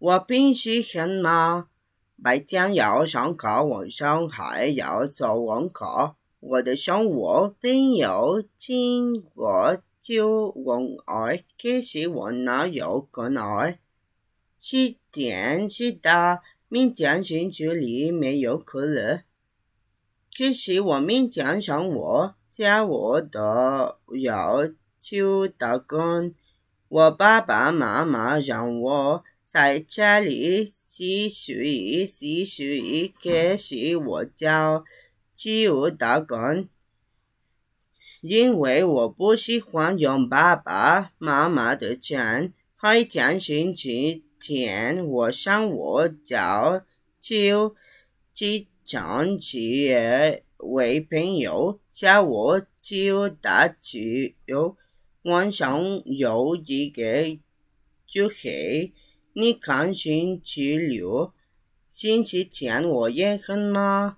我平时很忙，白天要上课，晚上还要做功课。我的生活朋友请我就问爱，可是我哪有可能？是天是大，明天星期里没有课了。可是我明天上我家我都要求打工。我爸爸妈妈让我在家里洗水洗水，可是我就去打工，因为我不喜欢用爸爸妈妈的钱。每天星期天，我上我就去机场去为朋友，下午去打球。晚上有一个聚会，你看星期六、星期天我也很忙。